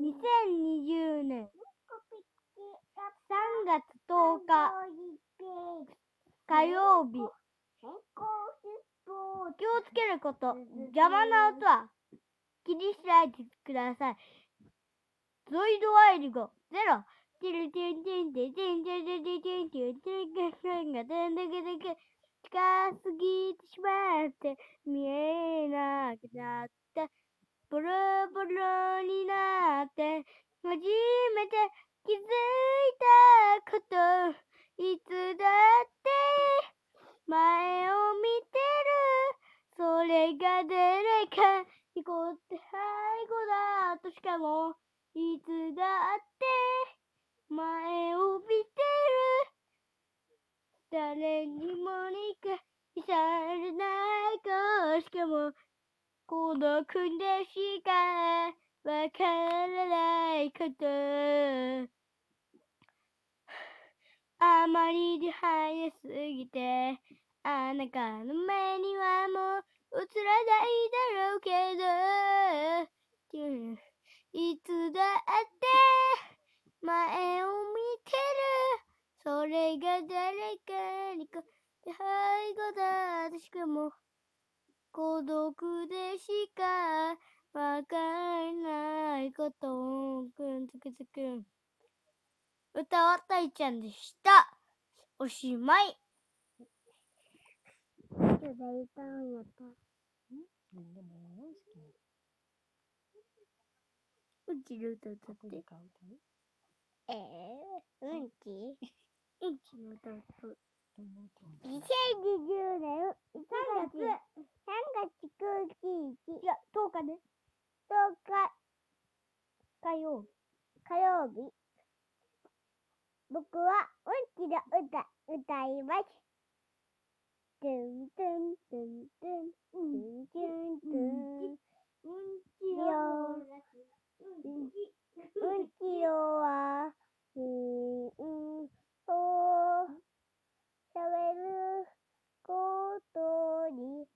2020年3月10日火曜日気をつけること。邪魔な音は。気にしないでください。ゾイドワイルゴゼロ。ティルティンティンティンティンティンティンティンティンティンティンティンがテンテンテンテン近すぎてしまって見えなくなってボロボロになって初めて気づいたこと。いつだって前を見てる。それが誰か。にこって。背後だとしかもいつだって。前を見てる。誰にも理解されないかしかも孤独でしかわからないこと。あまりに早すぎてあなたの目にはもう映らないだろうけど。いつだって前を見てる。それが誰かにこって背後だとしかも孤独でしかわからないことくんつくつくん。歌はたいちゃんでした。おしまい。んやったうん？でも好きうんちの歌歌って。えー、うんち？うんちの歌歌うどんな歌？う2020年3月。3月。9日いや10日ね10日火曜日。火曜日。僕はうんちの歌歌います。トゥントゥントゥントゥントゥントゥントゥンうん。ちようん。ちよはうん。そう喋ることに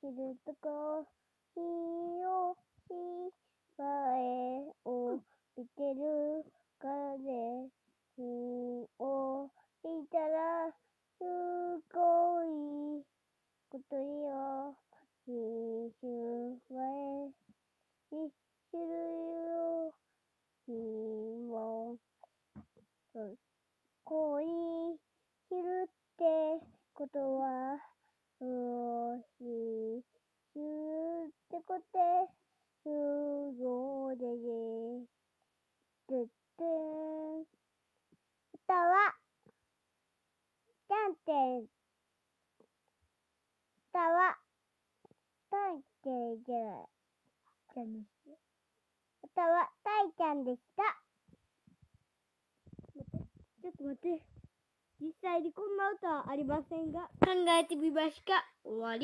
知るとこひをしばえを見てる風ひをしたらすごいことよひしゅばえし知るよひも恋知るってことは、うし、知るってことすごいでね。てってん。歌は、てたわ。たいちゃんじゃない。じゃね歌は、たいちゃんでした。ちょっと待って。実際にこんな歌はありませんが、考えてみました。終わり。